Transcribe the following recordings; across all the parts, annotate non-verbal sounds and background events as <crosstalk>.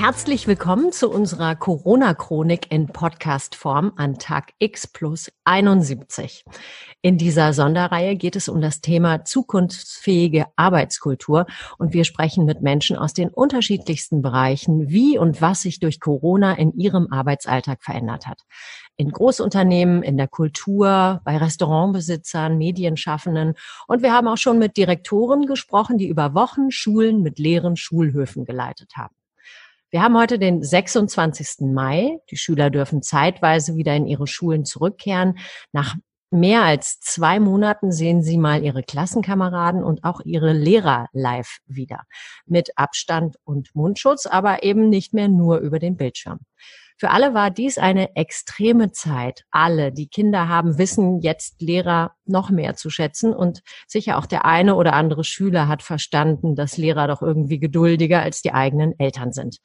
Herzlich willkommen zu unserer Corona-Chronik in Podcast-Form an Tag X plus 71. In dieser Sonderreihe geht es um das Thema zukunftsfähige Arbeitskultur und wir sprechen mit Menschen aus den unterschiedlichsten Bereichen, wie und was sich durch Corona in ihrem Arbeitsalltag verändert hat. In Großunternehmen, in der Kultur, bei Restaurantbesitzern, Medienschaffenden und wir haben auch schon mit Direktoren gesprochen, die über Wochen Schulen mit leeren Schulhöfen geleitet haben. Wir haben heute den 26. Mai. Die Schüler dürfen zeitweise wieder in ihre Schulen zurückkehren. Nach mehr als zwei Monaten sehen sie mal ihre Klassenkameraden und auch ihre Lehrer live wieder. Mit Abstand und Mundschutz, aber eben nicht mehr nur über den Bildschirm. Für alle war dies eine extreme Zeit. Alle, die Kinder haben, wissen jetzt Lehrer noch mehr zu schätzen und sicher auch der eine oder andere Schüler hat verstanden, dass Lehrer doch irgendwie geduldiger als die eigenen Eltern sind.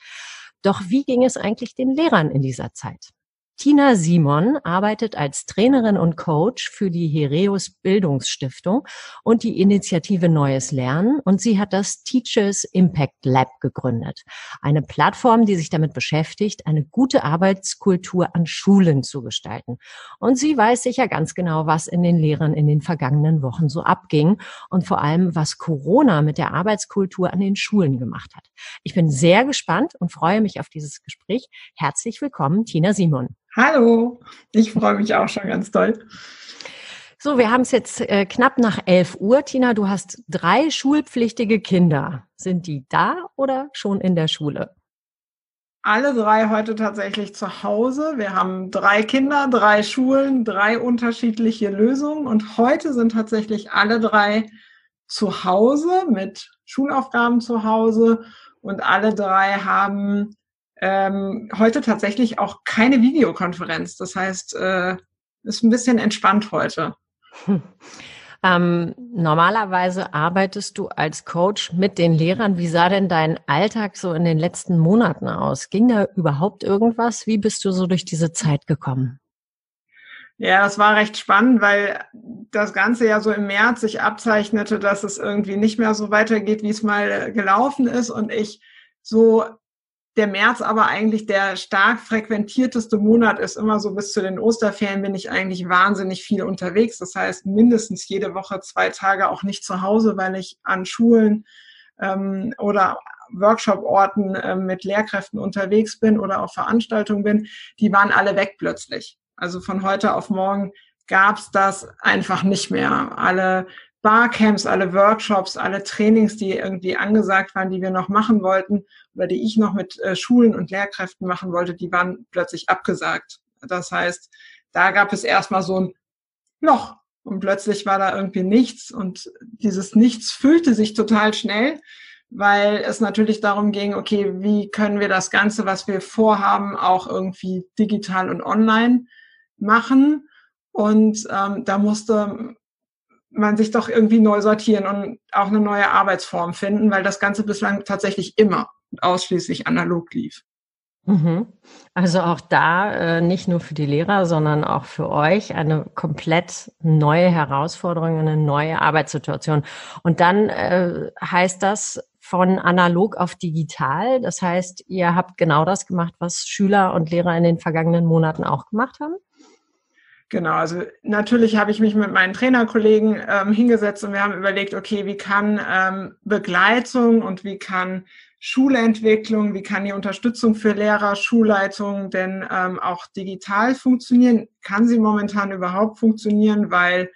Doch wie ging es eigentlich den Lehrern in dieser Zeit? Tina Simon arbeitet als Trainerin und Coach für die Hereus Bildungsstiftung und die Initiative Neues Lernen und sie hat das Teachers Impact Lab gegründet. Eine Plattform, die sich damit beschäftigt, eine gute Arbeitskultur an Schulen zu gestalten. Und sie weiß sicher ganz genau, was in den Lehrern in den vergangenen Wochen so abging und vor allem, was Corona mit der Arbeitskultur an den Schulen gemacht hat. Ich bin sehr gespannt und freue mich auf dieses Gespräch. Herzlich willkommen, Tina Simon. Hallo, ich freue mich auch schon ganz toll. So, wir haben es jetzt äh, knapp nach 11 Uhr. Tina, du hast drei schulpflichtige Kinder. Sind die da oder schon in der Schule? Alle drei heute tatsächlich zu Hause. Wir haben drei Kinder, drei Schulen, drei unterschiedliche Lösungen und heute sind tatsächlich alle drei zu Hause mit Schulaufgaben zu Hause und alle drei haben ähm, heute tatsächlich auch keine Videokonferenz. Das heißt, äh, ist ein bisschen entspannt heute. Hm. <laughs> Ähm, normalerweise arbeitest du als Coach mit den Lehrern. Wie sah denn dein Alltag so in den letzten Monaten aus? Ging da überhaupt irgendwas? Wie bist du so durch diese Zeit gekommen? Ja, das war recht spannend, weil das Ganze ja so im März sich abzeichnete, dass es irgendwie nicht mehr so weitergeht, wie es mal gelaufen ist und ich so der März aber eigentlich der stark frequentierteste Monat ist. Immer so bis zu den Osterferien bin ich eigentlich wahnsinnig viel unterwegs. Das heißt, mindestens jede Woche zwei Tage auch nicht zu Hause, weil ich an Schulen ähm, oder Workshop-Orten äh, mit Lehrkräften unterwegs bin oder auf Veranstaltungen bin. Die waren alle weg plötzlich. Also von heute auf morgen gab's das einfach nicht mehr. Alle Barcamps, alle Workshops, alle Trainings, die irgendwie angesagt waren, die wir noch machen wollten oder die ich noch mit äh, Schulen und Lehrkräften machen wollte, die waren plötzlich abgesagt. Das heißt, da gab es erstmal so ein Loch und plötzlich war da irgendwie nichts und dieses Nichts füllte sich total schnell, weil es natürlich darum ging, okay, wie können wir das Ganze, was wir vorhaben, auch irgendwie digital und online machen. Und ähm, da musste man sich doch irgendwie neu sortieren und auch eine neue Arbeitsform finden, weil das Ganze bislang tatsächlich immer ausschließlich analog lief. Mhm. Also auch da äh, nicht nur für die Lehrer, sondern auch für euch eine komplett neue Herausforderung, eine neue Arbeitssituation. Und dann äh, heißt das von analog auf digital. Das heißt, ihr habt genau das gemacht, was Schüler und Lehrer in den vergangenen Monaten auch gemacht haben? Genau, also natürlich habe ich mich mit meinen Trainerkollegen ähm, hingesetzt und wir haben überlegt, okay, wie kann ähm, Begleitung und wie kann Schulentwicklung, wie kann die Unterstützung für Lehrer, Schulleitungen denn ähm, auch digital funktionieren? Kann sie momentan überhaupt funktionieren, weil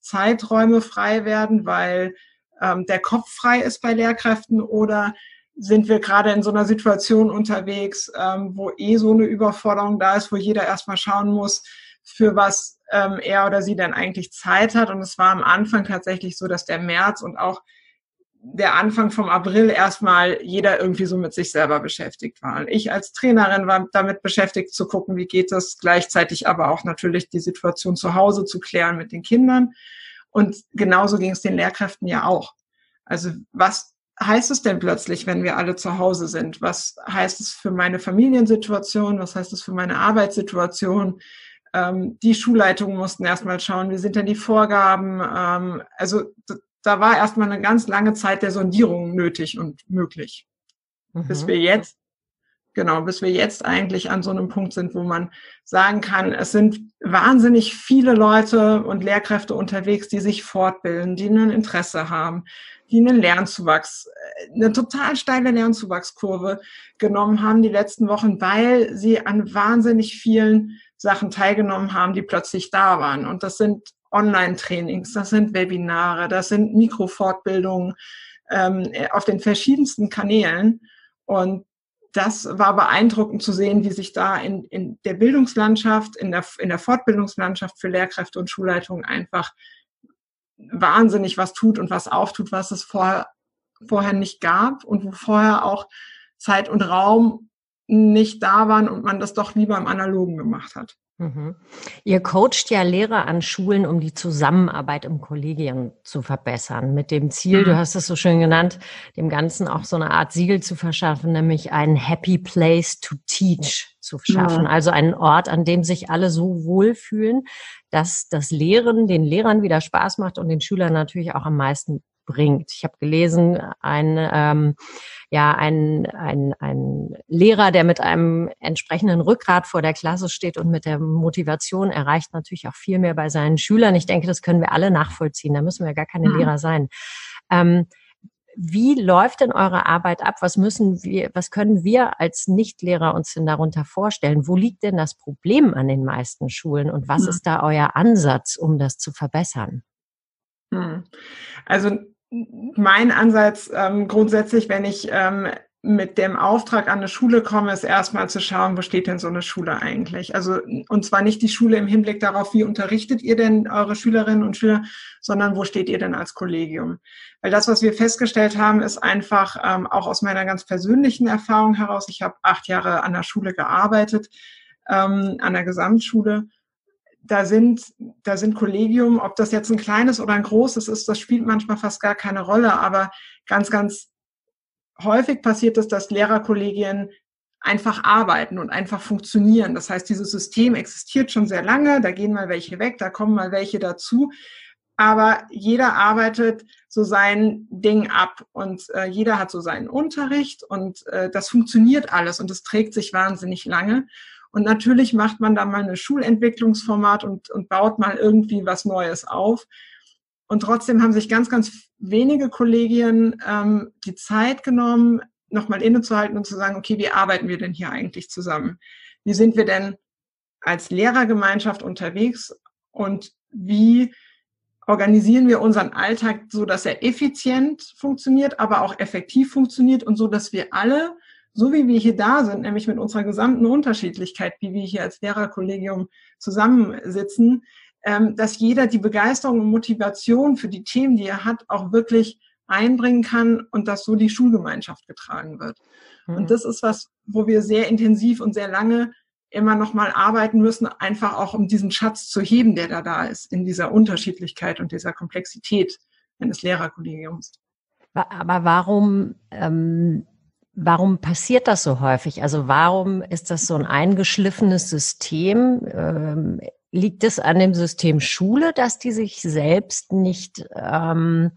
Zeiträume frei werden, weil ähm, der Kopf frei ist bei Lehrkräften oder sind wir gerade in so einer Situation unterwegs, ähm, wo eh so eine Überforderung da ist, wo jeder erstmal schauen muss, für was ähm, er oder sie dann eigentlich Zeit hat. Und es war am Anfang tatsächlich so, dass der März und auch der Anfang vom April erstmal jeder irgendwie so mit sich selber beschäftigt war. Und ich als Trainerin war damit beschäftigt zu gucken, wie geht es, gleichzeitig aber auch natürlich die Situation zu Hause zu klären mit den Kindern. Und genauso ging es den Lehrkräften ja auch. Also was heißt es denn plötzlich, wenn wir alle zu Hause sind? Was heißt es für meine Familiensituation? Was heißt es für meine Arbeitssituation? Ähm, die Schulleitungen mussten erstmal schauen, wie sind denn die Vorgaben. Ähm, also da war erstmal eine ganz lange Zeit der Sondierung nötig und möglich. Mhm. Bis wir jetzt Genau, bis wir jetzt eigentlich an so einem Punkt sind, wo man sagen kann, es sind wahnsinnig viele Leute und Lehrkräfte unterwegs, die sich fortbilden, die ein Interesse haben, die einen Lernzuwachs, äh, eine total steile Lernzuwachskurve genommen haben die letzten Wochen, weil sie an wahnsinnig vielen Sachen teilgenommen haben, die plötzlich da waren. Und das sind Online-Trainings, das sind Webinare, das sind Mikrofortbildungen ähm, auf den verschiedensten Kanälen. Und das war beeindruckend zu sehen, wie sich da in, in der Bildungslandschaft, in der, in der Fortbildungslandschaft für Lehrkräfte und Schulleitungen einfach wahnsinnig was tut und was auftut, was es vorher, vorher nicht gab und wo vorher auch Zeit und Raum nicht da waren und man das doch lieber im Analogen gemacht hat. Mhm. Ihr coacht ja Lehrer an Schulen, um die Zusammenarbeit im Kollegium zu verbessern, mit dem Ziel, mhm. du hast es so schön genannt, dem Ganzen auch so eine Art Siegel zu verschaffen, nämlich einen Happy Place to Teach zu schaffen. Ja. Also einen Ort, an dem sich alle so wohlfühlen, dass das Lehren den Lehrern wieder Spaß macht und den Schülern natürlich auch am meisten bringt. Ich habe gelesen, ein ähm, ja ein, ein, ein Lehrer, der mit einem entsprechenden Rückgrat vor der Klasse steht und mit der Motivation erreicht natürlich auch viel mehr bei seinen Schülern. Ich denke, das können wir alle nachvollziehen. Da müssen wir gar keine mhm. Lehrer sein. Ähm, wie läuft denn eure Arbeit ab? Was müssen wir, was können wir als Nichtlehrer uns denn darunter vorstellen? Wo liegt denn das Problem an den meisten Schulen und was mhm. ist da euer Ansatz, um das zu verbessern? Mhm. Also mein Ansatz ähm, grundsätzlich, wenn ich ähm, mit dem Auftrag an eine Schule komme, ist erstmal zu schauen, wo steht denn so eine Schule eigentlich? Also, und zwar nicht die Schule im Hinblick darauf, wie unterrichtet ihr denn eure Schülerinnen und Schüler, sondern wo steht ihr denn als Kollegium? Weil das, was wir festgestellt haben, ist einfach ähm, auch aus meiner ganz persönlichen Erfahrung heraus. Ich habe acht Jahre an der Schule gearbeitet, ähm, an der Gesamtschule da sind, da sind Kollegium, ob das jetzt ein kleines oder ein großes ist, das spielt manchmal fast gar keine Rolle, aber ganz, ganz häufig passiert es, dass Lehrerkollegien einfach arbeiten und einfach funktionieren. Das heißt, dieses System existiert schon sehr lange, da gehen mal welche weg, da kommen mal welche dazu, aber jeder arbeitet so sein Ding ab und äh, jeder hat so seinen Unterricht und äh, das funktioniert alles und es trägt sich wahnsinnig lange. Und natürlich macht man da mal eine Schulentwicklungsformat und, und baut mal irgendwie was Neues auf. Und trotzdem haben sich ganz, ganz wenige Kollegien ähm, die Zeit genommen, nochmal innezuhalten und zu sagen, okay, wie arbeiten wir denn hier eigentlich zusammen? Wie sind wir denn als Lehrergemeinschaft unterwegs und wie organisieren wir unseren Alltag so, dass er effizient funktioniert, aber auch effektiv funktioniert und so, dass wir alle so wie wir hier da sind, nämlich mit unserer gesamten Unterschiedlichkeit, wie wir hier als Lehrerkollegium zusammensitzen, ähm, dass jeder die Begeisterung und Motivation für die Themen, die er hat, auch wirklich einbringen kann und dass so die Schulgemeinschaft getragen wird. Mhm. Und das ist was, wo wir sehr intensiv und sehr lange immer noch mal arbeiten müssen, einfach auch um diesen Schatz zu heben, der da da ist, in dieser Unterschiedlichkeit und dieser Komplexität eines Lehrerkollegiums. Aber warum ähm, Warum passiert das so häufig? Also warum ist das so ein eingeschliffenes System? Ähm, liegt es an dem System Schule, dass die sich selbst nicht ähm,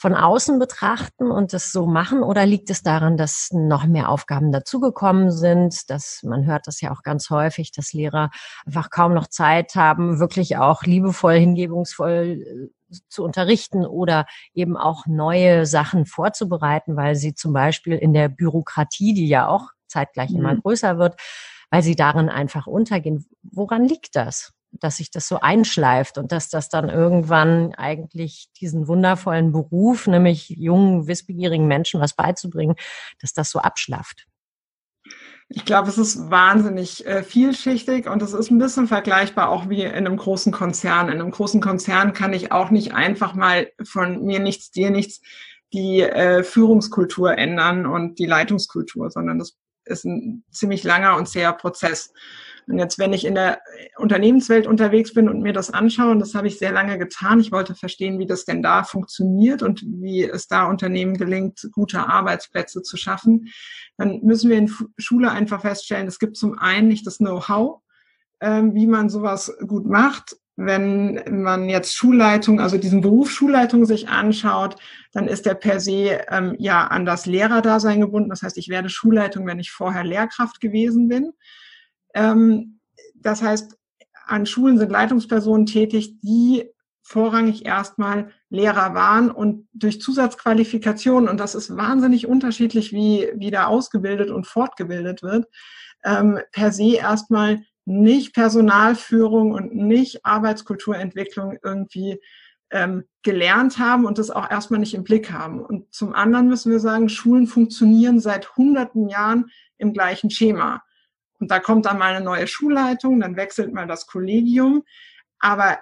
von außen betrachten und das so machen? Oder liegt es daran, dass noch mehr Aufgaben dazugekommen sind? Dass man hört das ja auch ganz häufig, dass Lehrer einfach kaum noch Zeit haben, wirklich auch liebevoll, hingebungsvoll äh, zu unterrichten oder eben auch neue Sachen vorzubereiten, weil sie zum Beispiel in der Bürokratie, die ja auch zeitgleich immer mhm. größer wird, weil sie darin einfach untergehen. Woran liegt das? Dass sich das so einschleift und dass das dann irgendwann eigentlich diesen wundervollen Beruf, nämlich jungen, wissbegierigen Menschen was beizubringen, dass das so abschlafft. Ich glaube, es ist wahnsinnig äh, vielschichtig und es ist ein bisschen vergleichbar auch wie in einem großen Konzern. In einem großen Konzern kann ich auch nicht einfach mal von mir nichts, dir nichts die äh, Führungskultur ändern und die Leitungskultur, sondern das ist ein ziemlich langer und zäher Prozess. Und jetzt, wenn ich in der Unternehmenswelt unterwegs bin und mir das anschaue, und das habe ich sehr lange getan, ich wollte verstehen, wie das denn da funktioniert und wie es da Unternehmen gelingt, gute Arbeitsplätze zu schaffen, dann müssen wir in Schule einfach feststellen, es gibt zum einen nicht das Know-how, ähm, wie man sowas gut macht. Wenn man jetzt Schulleitung, also diesen Beruf Schulleitung sich anschaut, dann ist der per se ähm, ja an das Lehrerdasein gebunden. Das heißt, ich werde Schulleitung, wenn ich vorher Lehrkraft gewesen bin. Ähm, das heißt, an Schulen sind Leitungspersonen tätig, die vorrangig erstmal Lehrer waren und durch Zusatzqualifikationen, und das ist wahnsinnig unterschiedlich, wie, wie da ausgebildet und fortgebildet wird, ähm, per se erstmal nicht Personalführung und nicht Arbeitskulturentwicklung irgendwie ähm, gelernt haben und das auch erstmal nicht im Blick haben. Und zum anderen müssen wir sagen, Schulen funktionieren seit hunderten Jahren im gleichen Schema. Und da kommt dann mal eine neue Schulleitung, dann wechselt mal das Kollegium. Aber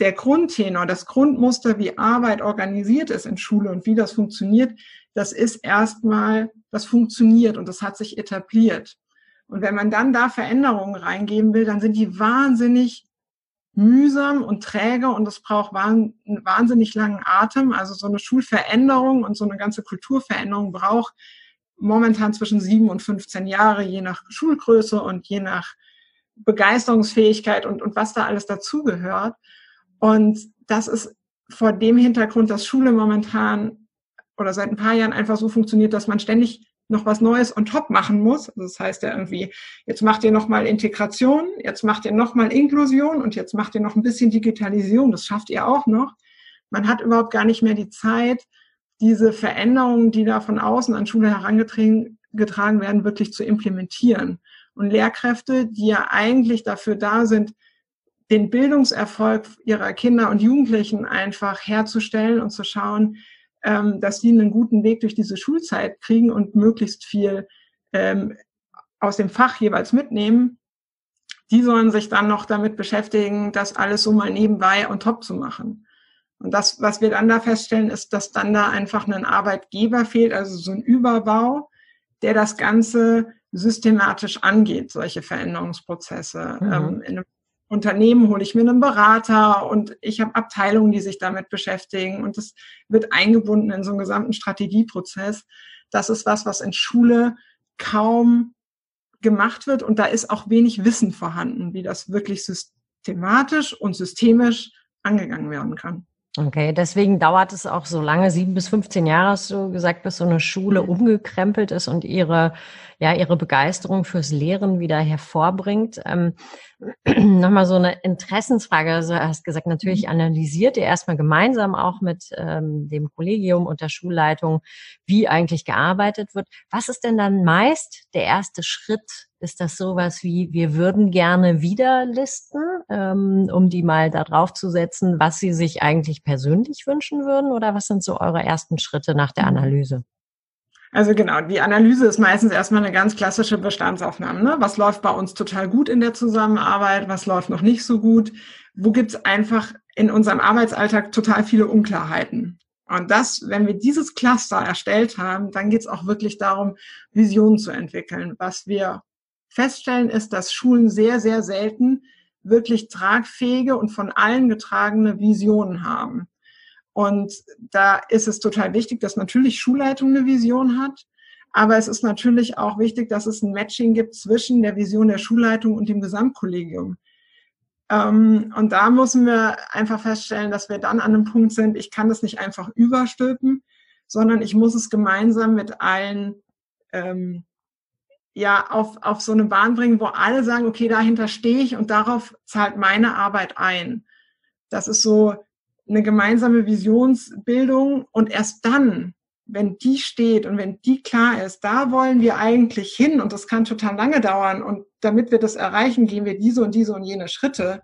der Grundtenor, das Grundmuster, wie Arbeit organisiert ist in Schule und wie das funktioniert, das ist erstmal, das funktioniert und das hat sich etabliert. Und wenn man dann da Veränderungen reingeben will, dann sind die wahnsinnig mühsam und träge und es braucht einen wahnsinnig langen Atem. Also so eine Schulveränderung und so eine ganze Kulturveränderung braucht momentan zwischen sieben und 15 Jahre, je nach Schulgröße und je nach Begeisterungsfähigkeit und, und was da alles dazugehört. Und das ist vor dem Hintergrund, dass Schule momentan oder seit ein paar Jahren einfach so funktioniert, dass man ständig noch was Neues on top machen muss. Also das heißt ja irgendwie, jetzt macht ihr noch mal Integration, jetzt macht ihr noch mal Inklusion und jetzt macht ihr noch ein bisschen Digitalisierung. Das schafft ihr auch noch. Man hat überhaupt gar nicht mehr die Zeit, diese Veränderungen, die da von außen an Schule herangetragen werden, wirklich zu implementieren. Und Lehrkräfte, die ja eigentlich dafür da sind, den Bildungserfolg ihrer Kinder und Jugendlichen einfach herzustellen und zu schauen, ähm, dass sie einen guten Weg durch diese Schulzeit kriegen und möglichst viel ähm, aus dem Fach jeweils mitnehmen. Die sollen sich dann noch damit beschäftigen, das alles so mal nebenbei und top zu machen. Und das, was wir dann da feststellen, ist, dass dann da einfach ein Arbeitgeber fehlt, also so ein Überbau, der das Ganze systematisch angeht, solche Veränderungsprozesse. Mhm. Ähm, in einem Unternehmen hole ich mir einen Berater und ich habe Abteilungen, die sich damit beschäftigen und das wird eingebunden in so einen gesamten Strategieprozess. Das ist was, was in Schule kaum gemacht wird und da ist auch wenig Wissen vorhanden, wie das wirklich systematisch und systemisch angegangen werden kann. Okay, deswegen dauert es auch so lange, sieben bis 15 Jahre hast du gesagt, bis so eine Schule mhm. umgekrempelt ist und ihre, ja, ihre Begeisterung fürs Lehren wieder hervorbringt. Ähm, <clears throat> Nochmal so eine Interessensfrage. Also du hast gesagt, natürlich mhm. analysiert ihr erstmal gemeinsam auch mit ähm, dem Kollegium und der Schulleitung, wie eigentlich gearbeitet wird. Was ist denn dann meist der erste Schritt ist das sowas wie, wir würden gerne wieder listen, ähm, um die mal da drauf zu setzen, was Sie sich eigentlich persönlich wünschen würden? Oder was sind so eure ersten Schritte nach der mhm. Analyse? Also genau, die Analyse ist meistens erstmal eine ganz klassische Bestandsaufnahme. Ne? Was läuft bei uns total gut in der Zusammenarbeit, was läuft noch nicht so gut? Wo gibt es einfach in unserem Arbeitsalltag total viele Unklarheiten? Und das, wenn wir dieses Cluster erstellt haben, dann geht es auch wirklich darum, Visionen zu entwickeln, was wir feststellen, ist, dass Schulen sehr, sehr selten wirklich tragfähige und von allen getragene Visionen haben. Und da ist es total wichtig, dass natürlich Schulleitung eine Vision hat. Aber es ist natürlich auch wichtig, dass es ein Matching gibt zwischen der Vision der Schulleitung und dem Gesamtkollegium. Ähm, und da müssen wir einfach feststellen, dass wir dann an einem Punkt sind, ich kann das nicht einfach überstülpen, sondern ich muss es gemeinsam mit allen ähm, ja auf, auf so eine Bahn bringen, wo alle sagen, okay, dahinter stehe ich und darauf zahlt meine Arbeit ein. Das ist so eine gemeinsame Visionsbildung und erst dann, wenn die steht und wenn die klar ist, da wollen wir eigentlich hin und das kann total lange dauern und damit wir das erreichen, gehen wir diese und diese und jene Schritte.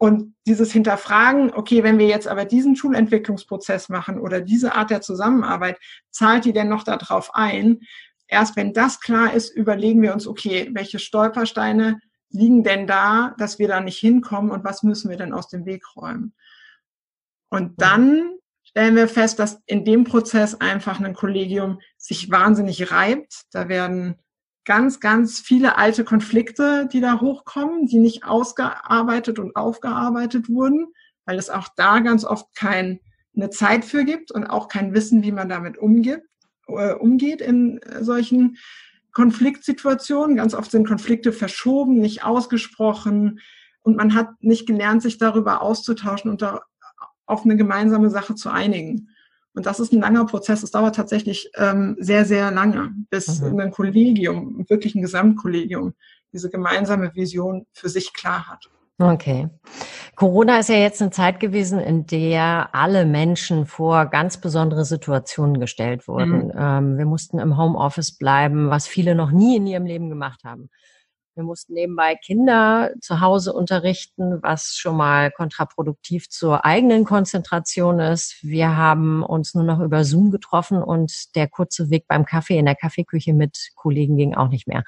Und dieses Hinterfragen, okay, wenn wir jetzt aber diesen Schulentwicklungsprozess machen oder diese Art der Zusammenarbeit, zahlt die denn noch darauf ein? Erst wenn das klar ist, überlegen wir uns, okay, welche Stolpersteine liegen denn da, dass wir da nicht hinkommen und was müssen wir denn aus dem Weg räumen? Und dann stellen wir fest, dass in dem Prozess einfach ein Kollegium sich wahnsinnig reibt. Da werden ganz, ganz viele alte Konflikte, die da hochkommen, die nicht ausgearbeitet und aufgearbeitet wurden, weil es auch da ganz oft keine Zeit für gibt und auch kein Wissen, wie man damit umgeht äh, umgeht in solchen Konfliktsituationen. Ganz oft sind Konflikte verschoben, nicht ausgesprochen und man hat nicht gelernt, sich darüber auszutauschen und da auf eine gemeinsame Sache zu einigen. Und das ist ein langer Prozess. Es dauert tatsächlich ähm, sehr, sehr lange, bis mhm. ein Kollegium, wirklich ein Gesamtkollegium, diese gemeinsame Vision für sich klar hat. Okay. Corona ist ja jetzt eine Zeit gewesen, in der alle Menschen vor ganz besondere Situationen gestellt wurden. Mhm. Ähm, wir mussten im Homeoffice bleiben, was viele noch nie in ihrem Leben gemacht haben. Wir mussten nebenbei Kinder zu Hause unterrichten, was schon mal kontraproduktiv zur eigenen Konzentration ist. Wir haben uns nur noch über Zoom getroffen und der kurze Weg beim Kaffee in der Kaffeeküche mit Kollegen ging auch nicht mehr.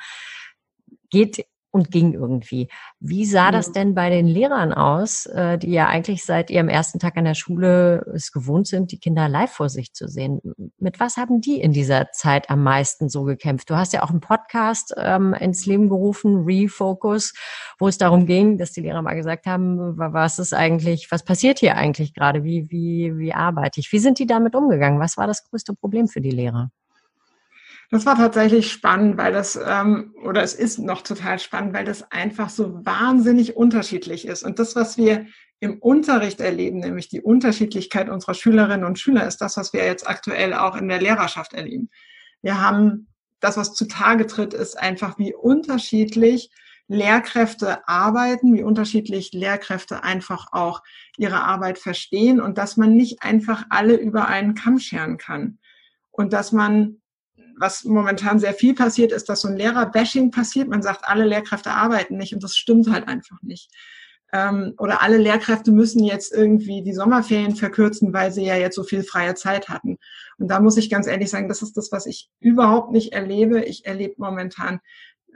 Geht und ging irgendwie. Wie sah das denn bei den Lehrern aus, äh, die ja eigentlich seit ihrem ersten Tag an der Schule es gewohnt sind, die Kinder live vor sich zu sehen? Mit was haben die in dieser Zeit am meisten so gekämpft? Du hast ja auch einen Podcast ähm, ins Leben gerufen, Refocus, wo es darum ging, dass die Lehrer mal gesagt haben, was ist eigentlich, was passiert hier eigentlich gerade? Wie, wie, wie arbeite ich? Wie sind die damit umgegangen? Was war das größte Problem für die Lehrer? Das war tatsächlich spannend, weil das, ähm, oder es ist noch total spannend, weil das einfach so wahnsinnig unterschiedlich ist. Und das, was wir im Unterricht erleben, nämlich die Unterschiedlichkeit unserer Schülerinnen und Schüler, ist das, was wir jetzt aktuell auch in der Lehrerschaft erleben. Wir haben das, was zutage tritt, ist einfach, wie unterschiedlich Lehrkräfte arbeiten, wie unterschiedlich Lehrkräfte einfach auch ihre Arbeit verstehen und dass man nicht einfach alle über einen Kamm scheren kann. Und dass man was momentan sehr viel passiert, ist, dass so ein Lehrer-Bashing passiert. Man sagt, alle Lehrkräfte arbeiten nicht und das stimmt halt einfach nicht. Ähm, oder alle Lehrkräfte müssen jetzt irgendwie die Sommerferien verkürzen, weil sie ja jetzt so viel freie Zeit hatten. Und da muss ich ganz ehrlich sagen, das ist das, was ich überhaupt nicht erlebe. Ich erlebe momentan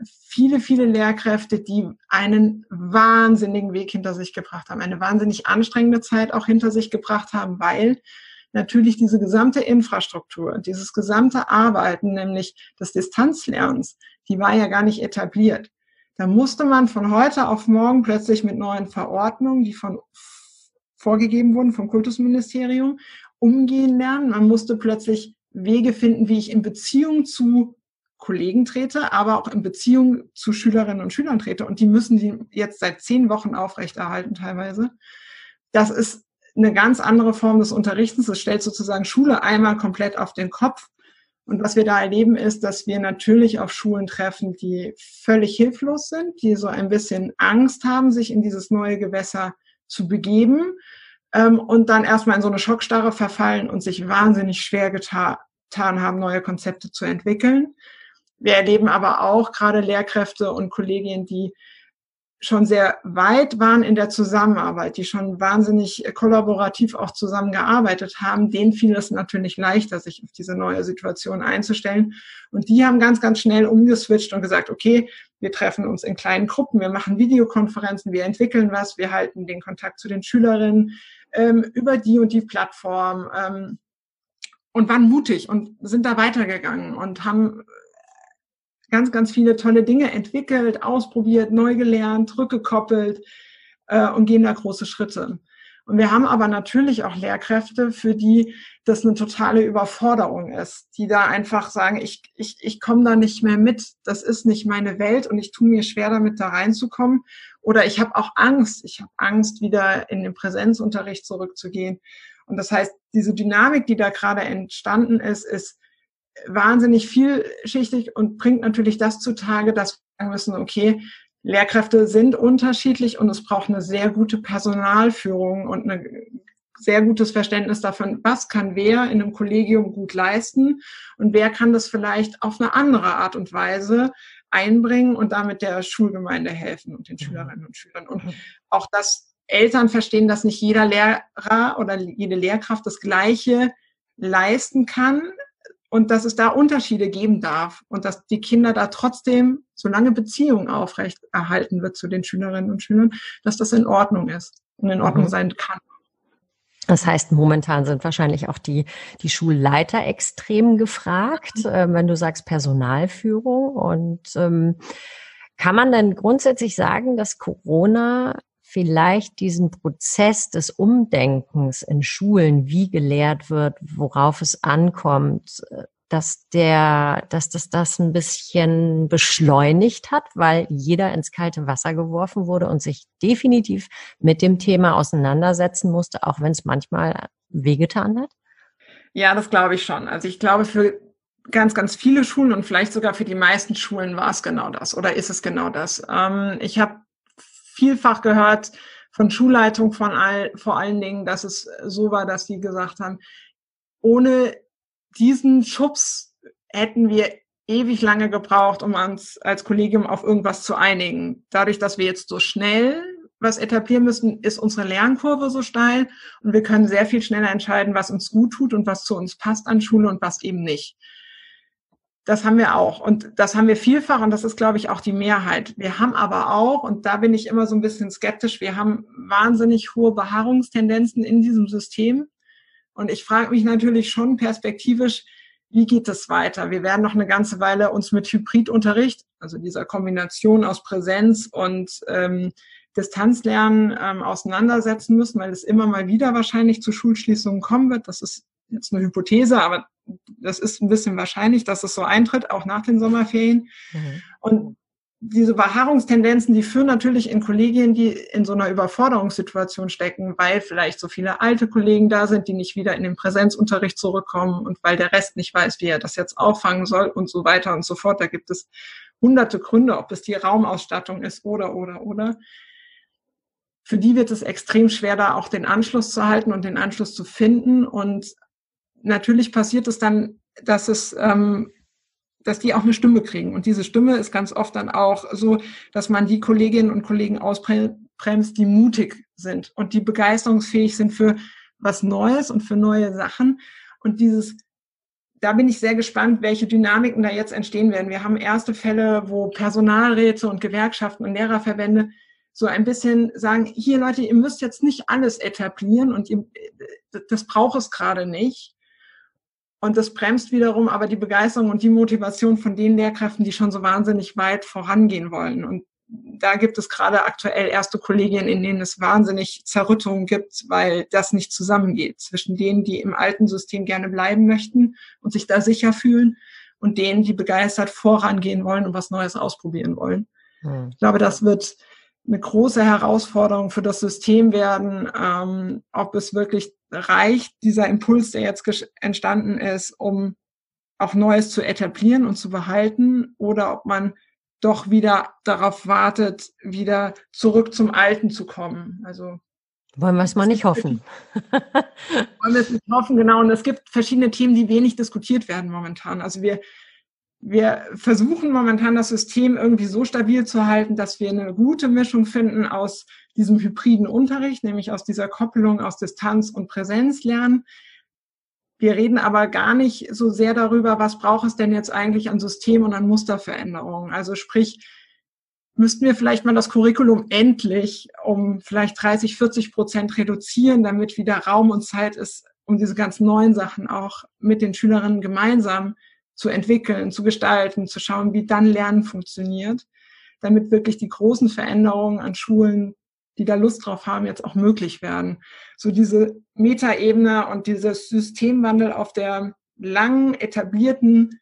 viele, viele Lehrkräfte, die einen wahnsinnigen Weg hinter sich gebracht haben, eine wahnsinnig anstrengende Zeit auch hinter sich gebracht haben, weil natürlich diese gesamte Infrastruktur, dieses gesamte Arbeiten, nämlich des Distanzlernens, die war ja gar nicht etabliert. Da musste man von heute auf morgen plötzlich mit neuen Verordnungen, die von vorgegeben wurden vom Kultusministerium, umgehen lernen. Man musste plötzlich Wege finden, wie ich in Beziehung zu Kollegen trete, aber auch in Beziehung zu Schülerinnen und Schülern trete. Und die müssen die jetzt seit zehn Wochen aufrechterhalten teilweise. Das ist eine ganz andere Form des Unterrichtens. Es stellt sozusagen Schule einmal komplett auf den Kopf. Und was wir da erleben, ist, dass wir natürlich auf Schulen treffen, die völlig hilflos sind, die so ein bisschen Angst haben, sich in dieses neue Gewässer zu begeben ähm, und dann erstmal in so eine Schockstarre verfallen und sich wahnsinnig schwer getan haben, neue Konzepte zu entwickeln. Wir erleben aber auch gerade Lehrkräfte und Kollegien, die schon sehr weit waren in der Zusammenarbeit, die schon wahnsinnig kollaborativ auch zusammengearbeitet haben, denen fiel es natürlich leichter, sich auf diese neue Situation einzustellen. Und die haben ganz, ganz schnell umgeswitcht und gesagt, okay, wir treffen uns in kleinen Gruppen, wir machen Videokonferenzen, wir entwickeln was, wir halten den Kontakt zu den Schülerinnen ähm, über die und die Plattform ähm, und waren mutig und sind da weitergegangen und haben ganz, ganz viele tolle Dinge entwickelt, ausprobiert, neu gelernt, rückgekoppelt äh, und gehen da große Schritte. Und wir haben aber natürlich auch Lehrkräfte, für die das eine totale Überforderung ist, die da einfach sagen, ich, ich, ich komme da nicht mehr mit, das ist nicht meine Welt und ich tue mir schwer damit da reinzukommen. Oder ich habe auch Angst, ich habe Angst, wieder in den Präsenzunterricht zurückzugehen. Und das heißt, diese Dynamik, die da gerade entstanden ist, ist wahnsinnig vielschichtig und bringt natürlich das zutage, dass wir müssen, okay, Lehrkräfte sind unterschiedlich und es braucht eine sehr gute Personalführung und ein sehr gutes Verständnis davon, was kann wer in einem Kollegium gut leisten und wer kann das vielleicht auf eine andere Art und Weise einbringen und damit der Schulgemeinde helfen und den mhm. Schülerinnen und Schülern. Und mhm. auch dass Eltern verstehen, dass nicht jeder Lehrer oder jede Lehrkraft das Gleiche leisten kann und dass es da Unterschiede geben darf und dass die Kinder da trotzdem, solange Beziehung aufrecht erhalten wird zu den Schülerinnen und Schülern, dass das in Ordnung ist und in Ordnung mhm. sein kann. Das heißt, momentan sind wahrscheinlich auch die, die Schulleiter extrem gefragt, mhm. äh, wenn du sagst Personalführung. Und ähm, kann man denn grundsätzlich sagen, dass Corona vielleicht diesen Prozess des Umdenkens in Schulen, wie gelehrt wird, worauf es ankommt, dass der, dass das das ein bisschen beschleunigt hat, weil jeder ins kalte Wasser geworfen wurde und sich definitiv mit dem Thema auseinandersetzen musste, auch wenn es manchmal wehgetan hat? Ja, das glaube ich schon. Also ich glaube, für ganz, ganz viele Schulen und vielleicht sogar für die meisten Schulen war es genau das oder ist es genau das. Ähm, ich habe vielfach gehört von Schulleitung von all, vor allen Dingen, dass es so war, dass sie gesagt haben, ohne diesen Schubs hätten wir ewig lange gebraucht, um uns als Kollegium auf irgendwas zu einigen. Dadurch, dass wir jetzt so schnell was etablieren müssen, ist unsere Lernkurve so steil und wir können sehr viel schneller entscheiden, was uns gut tut und was zu uns passt an Schule und was eben nicht. Das haben wir auch und das haben wir vielfach und das ist, glaube ich, auch die Mehrheit. Wir haben aber auch, und da bin ich immer so ein bisschen skeptisch, wir haben wahnsinnig hohe Beharrungstendenzen in diesem System. Und ich frage mich natürlich schon perspektivisch, wie geht es weiter? Wir werden noch eine ganze Weile uns mit Hybridunterricht, also dieser Kombination aus Präsenz und ähm, Distanzlernen ähm, auseinandersetzen müssen, weil es immer mal wieder wahrscheinlich zu Schulschließungen kommen wird. Das ist jetzt eine Hypothese, aber das ist ein bisschen wahrscheinlich, dass es so eintritt, auch nach den Sommerferien. Mhm. Und diese Beharrungstendenzen, die führen natürlich in Kollegien, die in so einer Überforderungssituation stecken, weil vielleicht so viele alte Kollegen da sind, die nicht wieder in den Präsenzunterricht zurückkommen und weil der Rest nicht weiß, wie er das jetzt auffangen soll und so weiter und so fort. Da gibt es hunderte Gründe, ob es die Raumausstattung ist oder, oder, oder. Für die wird es extrem schwer, da auch den Anschluss zu halten und den Anschluss zu finden. Und natürlich passiert es dann, dass es ähm, dass die auch eine Stimme kriegen. Und diese Stimme ist ganz oft dann auch so, dass man die Kolleginnen und Kollegen ausbremst, die mutig sind und die begeisterungsfähig sind für was Neues und für neue Sachen. Und dieses, da bin ich sehr gespannt, welche Dynamiken da jetzt entstehen werden. Wir haben erste Fälle, wo Personalräte und Gewerkschaften und Lehrerverbände so ein bisschen sagen, hier Leute, ihr müsst jetzt nicht alles etablieren und ihr, das braucht es gerade nicht. Und das bremst wiederum aber die Begeisterung und die Motivation von den Lehrkräften, die schon so wahnsinnig weit vorangehen wollen. Und da gibt es gerade aktuell erste Kollegien, in denen es wahnsinnig Zerrüttungen gibt, weil das nicht zusammengeht zwischen denen, die im alten System gerne bleiben möchten und sich da sicher fühlen und denen, die begeistert vorangehen wollen und was Neues ausprobieren wollen. Hm. Ich glaube, das wird eine große Herausforderung für das System werden, ähm, ob es wirklich reicht, dieser Impuls, der jetzt entstanden ist, um auch Neues zu etablieren und zu behalten, oder ob man doch wieder darauf wartet, wieder zurück zum Alten zu kommen. Also wollen wir es mal nicht hoffen. <laughs> wollen wir es nicht hoffen, genau. Und es gibt verschiedene Themen, die wenig diskutiert werden momentan. Also wir wir versuchen momentan das System irgendwie so stabil zu halten, dass wir eine gute Mischung finden aus diesem hybriden Unterricht, nämlich aus dieser Koppelung aus Distanz und Präsenzlernen. Wir reden aber gar nicht so sehr darüber, was braucht es denn jetzt eigentlich an System und an Musterveränderungen. Also sprich, müssten wir vielleicht mal das Curriculum endlich um vielleicht 30, 40 Prozent reduzieren, damit wieder Raum und Zeit ist, um diese ganz neuen Sachen auch mit den Schülerinnen gemeinsam zu entwickeln, zu gestalten, zu schauen, wie dann Lernen funktioniert, damit wirklich die großen Veränderungen an Schulen, die da Lust drauf haben, jetzt auch möglich werden. So diese Metaebene und dieses Systemwandel auf der lang etablierten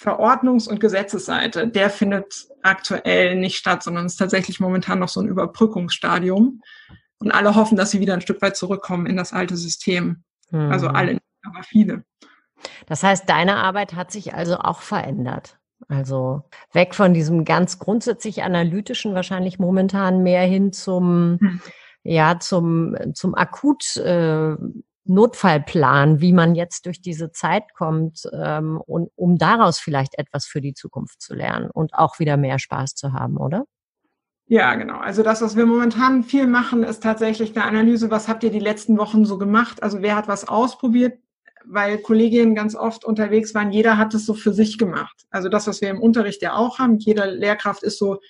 Verordnungs- und Gesetzesseite, der findet aktuell nicht statt, sondern ist tatsächlich momentan noch so ein Überbrückungsstadium. Und alle hoffen, dass sie wieder ein Stück weit zurückkommen in das alte System. Mhm. Also alle, aber viele. Das heißt, deine Arbeit hat sich also auch verändert. Also weg von diesem ganz grundsätzlich analytischen, wahrscheinlich momentan mehr hin zum, hm. ja, zum, zum akut äh, Notfallplan, wie man jetzt durch diese Zeit kommt, ähm, und um daraus vielleicht etwas für die Zukunft zu lernen und auch wieder mehr Spaß zu haben, oder? Ja, genau. Also das, was wir momentan viel machen, ist tatsächlich eine Analyse, was habt ihr die letzten Wochen so gemacht? Also wer hat was ausprobiert? Weil Kolleginnen ganz oft unterwegs waren, jeder hat es so für sich gemacht. Also das, was wir im Unterricht ja auch haben, jeder Lehrkraft ist so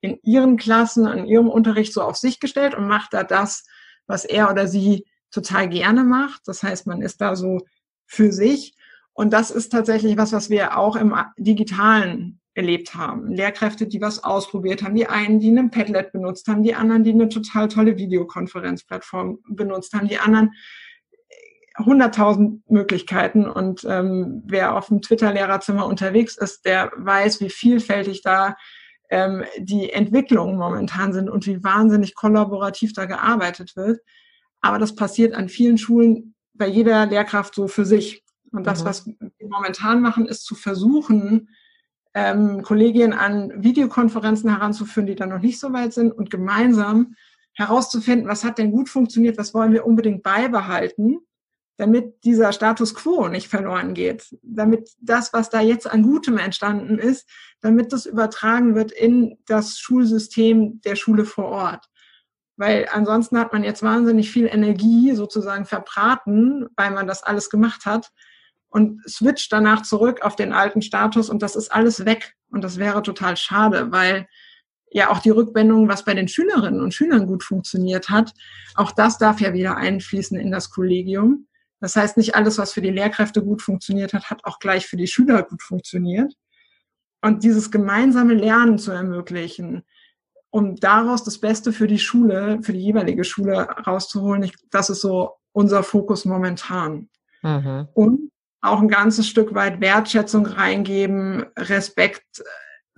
in ihren Klassen, in ihrem Unterricht so auf sich gestellt und macht da das, was er oder sie total gerne macht. Das heißt, man ist da so für sich. Und das ist tatsächlich was, was wir auch im Digitalen erlebt haben. Lehrkräfte, die was ausprobiert haben, die einen, die einen Padlet benutzt haben, die anderen, die eine total tolle Videokonferenzplattform benutzt haben, die anderen, hunderttausend Möglichkeiten und ähm, wer auf dem Twitter-Lehrerzimmer unterwegs ist, der weiß, wie vielfältig da ähm, die Entwicklungen momentan sind und wie wahnsinnig kollaborativ da gearbeitet wird. Aber das passiert an vielen Schulen bei jeder Lehrkraft so für sich. Und das, mhm. was wir momentan machen, ist zu versuchen, ähm, Kolleginnen an Videokonferenzen heranzuführen, die dann noch nicht so weit sind und gemeinsam herauszufinden, was hat denn gut funktioniert, was wollen wir unbedingt beibehalten, damit dieser Status quo nicht verloren geht, damit das, was da jetzt an Gutem entstanden ist, damit das übertragen wird in das Schulsystem der Schule vor Ort. Weil ansonsten hat man jetzt wahnsinnig viel Energie sozusagen verbraten, weil man das alles gemacht hat und switcht danach zurück auf den alten Status und das ist alles weg. Und das wäre total schade, weil ja auch die Rückwendung, was bei den Schülerinnen und Schülern gut funktioniert hat, auch das darf ja wieder einfließen in das Kollegium. Das heißt, nicht alles, was für die Lehrkräfte gut funktioniert hat, hat auch gleich für die Schüler gut funktioniert. Und dieses gemeinsame Lernen zu ermöglichen, um daraus das Beste für die Schule, für die jeweilige Schule rauszuholen, das ist so unser Fokus momentan. Mhm. Und auch ein ganzes Stück weit Wertschätzung reingeben, Respekt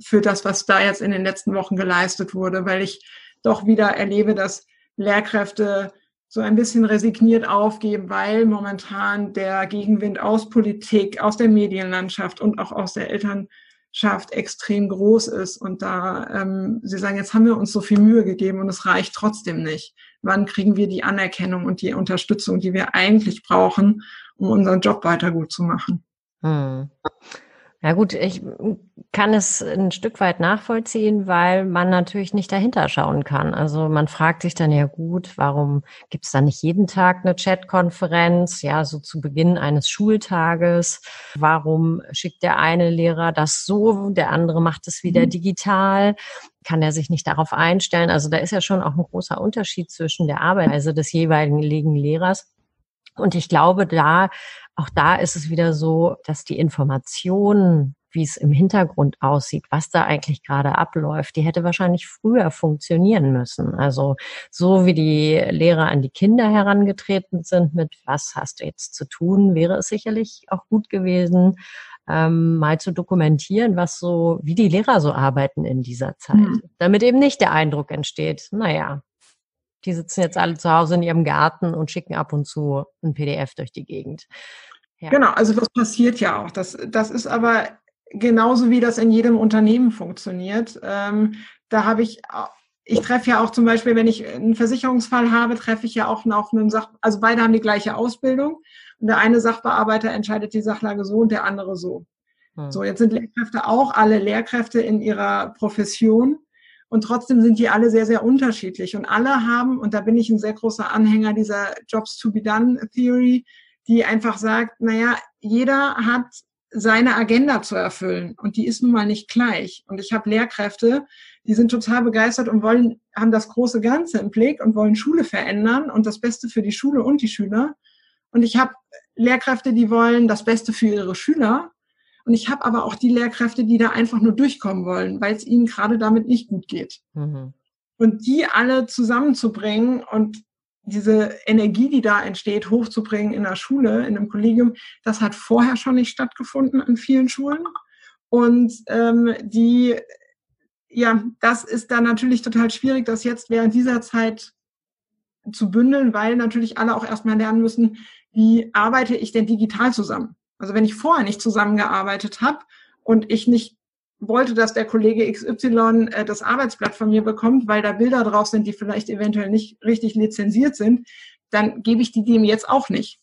für das, was da jetzt in den letzten Wochen geleistet wurde, weil ich doch wieder erlebe, dass Lehrkräfte so ein bisschen resigniert aufgeben, weil momentan der Gegenwind aus Politik, aus der Medienlandschaft und auch aus der Elternschaft extrem groß ist. Und da, ähm, Sie sagen, jetzt haben wir uns so viel Mühe gegeben und es reicht trotzdem nicht. Wann kriegen wir die Anerkennung und die Unterstützung, die wir eigentlich brauchen, um unseren Job weiter gut zu machen? Hm. Ja gut, ich kann es ein Stück weit nachvollziehen, weil man natürlich nicht dahinter schauen kann. Also man fragt sich dann ja gut, warum gibt es da nicht jeden Tag eine Chatkonferenz, ja, so zu Beginn eines Schultages? Warum schickt der eine Lehrer das so, der andere macht es wieder mhm. digital? Kann er sich nicht darauf einstellen? Also da ist ja schon auch ein großer Unterschied zwischen der Arbeitsweise des jeweiligen Lehrers und ich glaube, da, auch da ist es wieder so, dass die Informationen, wie es im Hintergrund aussieht, was da eigentlich gerade abläuft, die hätte wahrscheinlich früher funktionieren müssen. Also so wie die Lehrer an die Kinder herangetreten sind mit, was hast du jetzt zu tun, wäre es sicherlich auch gut gewesen, ähm, mal zu dokumentieren, was so, wie die Lehrer so arbeiten in dieser Zeit, mhm. damit eben nicht der Eindruck entsteht, naja, die sitzen jetzt alle zu Hause in ihrem Garten und schicken ab und zu ein PDF durch die Gegend. Ja. Genau, also das passiert ja auch. Das, das ist aber genauso wie das in jedem Unternehmen funktioniert. Ähm, da habe ich, ich treffe ja auch zum Beispiel, wenn ich einen Versicherungsfall habe, treffe ich ja auch noch einen Sach, also beide haben die gleiche Ausbildung und der eine Sachbearbeiter entscheidet die Sachlage so und der andere so. Hm. So, jetzt sind Lehrkräfte auch alle Lehrkräfte in ihrer Profession und trotzdem sind die alle sehr, sehr unterschiedlich. Und alle haben, und da bin ich ein sehr großer Anhänger dieser Jobs to be done Theory, die einfach sagt, naja, jeder hat seine Agenda zu erfüllen und die ist nun mal nicht gleich. Und ich habe Lehrkräfte, die sind total begeistert und wollen, haben das große Ganze im Blick und wollen Schule verändern und das Beste für die Schule und die Schüler. Und ich habe Lehrkräfte, die wollen das Beste für ihre Schüler und ich habe aber auch die Lehrkräfte, die da einfach nur durchkommen wollen, weil es ihnen gerade damit nicht gut geht. Mhm. Und die alle zusammenzubringen und diese Energie, die da entsteht, hochzubringen in der Schule, in einem Kollegium, das hat vorher schon nicht stattgefunden an vielen Schulen. Und ähm, die, ja, das ist dann natürlich total schwierig, das jetzt während dieser Zeit zu bündeln, weil natürlich alle auch erstmal lernen müssen, wie arbeite ich denn digital zusammen? Also wenn ich vorher nicht zusammengearbeitet habe und ich nicht wollte, dass der Kollege XY äh, das Arbeitsblatt von mir bekommt, weil da Bilder drauf sind, die vielleicht eventuell nicht richtig lizenziert sind, dann gebe ich die dem jetzt auch nicht.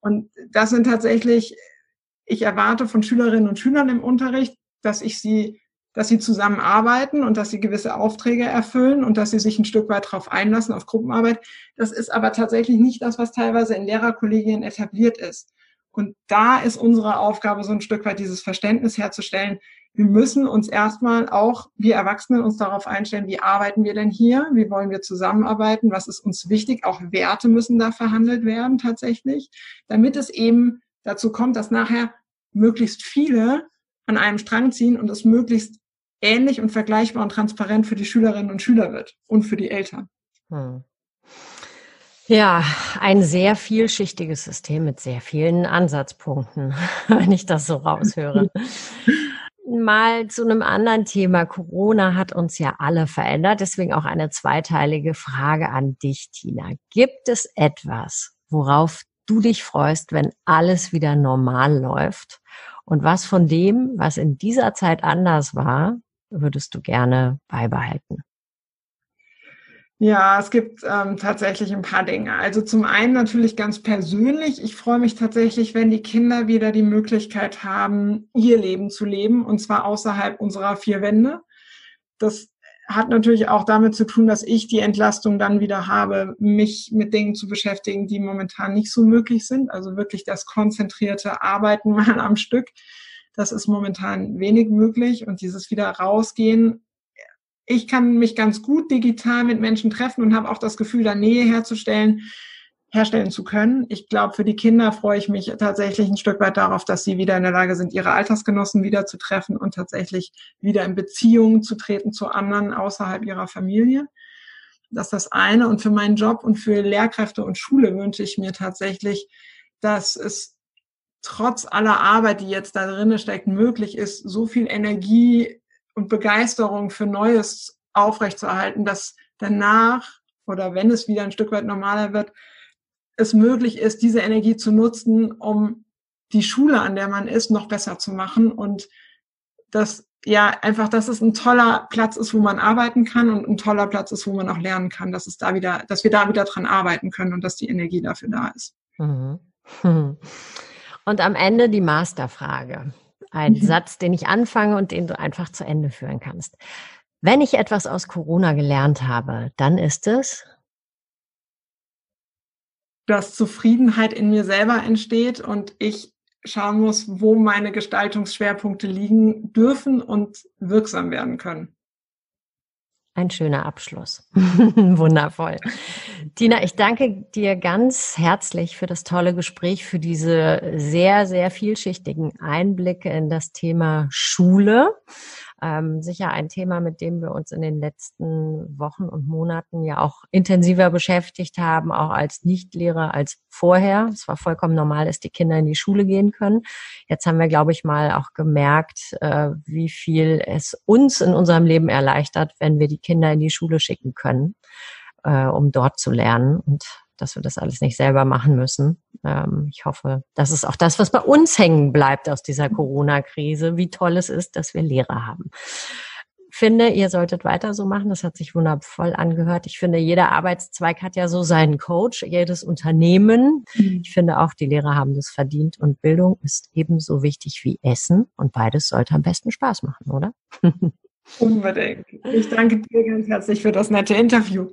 Und das sind tatsächlich, ich erwarte von Schülerinnen und Schülern im Unterricht, dass ich sie, dass sie zusammenarbeiten und dass sie gewisse Aufträge erfüllen und dass sie sich ein Stück weit darauf einlassen, auf Gruppenarbeit. Das ist aber tatsächlich nicht das, was teilweise in Lehrerkollegien etabliert ist. Und da ist unsere Aufgabe, so ein Stück weit dieses Verständnis herzustellen. Wir müssen uns erstmal auch, wir Erwachsene, uns darauf einstellen, wie arbeiten wir denn hier? Wie wollen wir zusammenarbeiten? Was ist uns wichtig? Auch Werte müssen da verhandelt werden tatsächlich, damit es eben dazu kommt, dass nachher möglichst viele an einem Strang ziehen und es möglichst ähnlich und vergleichbar und transparent für die Schülerinnen und Schüler wird und für die Eltern. Hm. Ja, ein sehr vielschichtiges System mit sehr vielen Ansatzpunkten, <laughs> wenn ich das so raushöre. Mal zu einem anderen Thema. Corona hat uns ja alle verändert, deswegen auch eine zweiteilige Frage an dich, Tina. Gibt es etwas, worauf du dich freust, wenn alles wieder normal läuft? Und was von dem, was in dieser Zeit anders war, würdest du gerne beibehalten? Ja, es gibt ähm, tatsächlich ein paar Dinge. Also zum einen natürlich ganz persönlich. Ich freue mich tatsächlich, wenn die Kinder wieder die Möglichkeit haben, ihr Leben zu leben und zwar außerhalb unserer vier Wände. Das hat natürlich auch damit zu tun, dass ich die Entlastung dann wieder habe, mich mit Dingen zu beschäftigen, die momentan nicht so möglich sind. Also wirklich das konzentrierte Arbeiten <laughs> mal am Stück. Das ist momentan wenig möglich und dieses wieder rausgehen ich kann mich ganz gut digital mit Menschen treffen und habe auch das Gefühl, da Nähe herzustellen, herstellen zu können. Ich glaube, für die Kinder freue ich mich tatsächlich ein Stück weit darauf, dass sie wieder in der Lage sind, ihre Altersgenossen wieder zu treffen und tatsächlich wieder in Beziehungen zu treten zu anderen außerhalb ihrer Familie. Das ist das eine. Und für meinen Job und für Lehrkräfte und Schule wünsche ich mir tatsächlich, dass es trotz aller Arbeit, die jetzt da drinnen steckt, möglich ist, so viel Energie und Begeisterung für Neues aufrechtzuerhalten, dass danach oder wenn es wieder ein Stück weit normaler wird, es möglich ist, diese Energie zu nutzen, um die Schule, an der man ist, noch besser zu machen und dass ja einfach, dass es ein toller Platz ist, wo man arbeiten kann und ein toller Platz ist, wo man auch lernen kann, dass es da wieder, dass wir da wieder dran arbeiten können und dass die Energie dafür da ist. Mhm. <laughs> Und am Ende die Masterfrage. Ein mhm. Satz, den ich anfange und den du einfach zu Ende führen kannst. Wenn ich etwas aus Corona gelernt habe, dann ist es, dass Zufriedenheit in mir selber entsteht und ich schauen muss, wo meine Gestaltungsschwerpunkte liegen dürfen und wirksam werden können. Ein schöner Abschluss. <laughs> Wundervoll. Tina, ich danke dir ganz herzlich für das tolle Gespräch, für diese sehr, sehr vielschichtigen Einblicke in das Thema Schule. Ähm, sicher ein Thema, mit dem wir uns in den letzten Wochen und Monaten ja auch intensiver beschäftigt haben, auch als Nichtlehrer als vorher. Es war vollkommen normal, dass die Kinder in die Schule gehen können. Jetzt haben wir, glaube ich, mal auch gemerkt, äh, wie viel es uns in unserem Leben erleichtert, wenn wir die Kinder in die Schule schicken können, äh, um dort zu lernen. Und dass wir das alles nicht selber machen müssen. Ähm, ich hoffe, das ist auch das, was bei uns hängen bleibt aus dieser Corona-Krise, wie toll es ist, dass wir Lehrer haben finde, ihr solltet weiter so machen. Das hat sich wundervoll angehört. Ich finde, jeder Arbeitszweig hat ja so seinen Coach, jedes Unternehmen. Mhm. Ich finde auch, die Lehrer haben das verdient und Bildung ist ebenso wichtig wie Essen und beides sollte am besten Spaß machen, oder? <laughs> Unbedingt. Ich danke dir ganz herzlich für das nette Interview.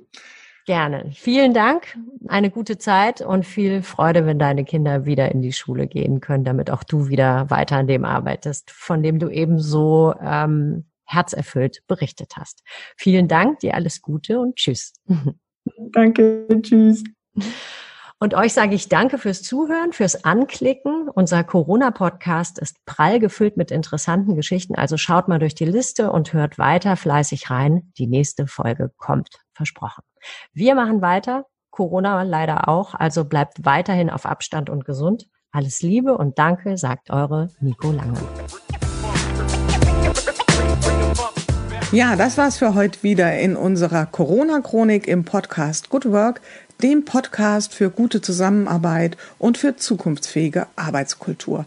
Gerne. Vielen Dank, eine gute Zeit und viel Freude, wenn deine Kinder wieder in die Schule gehen können, damit auch du wieder weiter an dem arbeitest, von dem du eben so ähm, herzerfüllt berichtet hast. Vielen Dank, dir alles Gute und tschüss. <laughs> Danke, tschüss. Und euch sage ich danke fürs Zuhören, fürs Anklicken. Unser Corona-Podcast ist prall gefüllt mit interessanten Geschichten. Also schaut mal durch die Liste und hört weiter fleißig rein. Die nächste Folge kommt. Versprochen. Wir machen weiter. Corona leider auch. Also bleibt weiterhin auf Abstand und gesund. Alles Liebe und Danke, sagt eure Nico Lange. Ja, das war's für heute wieder in unserer Corona-Chronik im Podcast Good Work dem Podcast für gute Zusammenarbeit und für zukunftsfähige Arbeitskultur.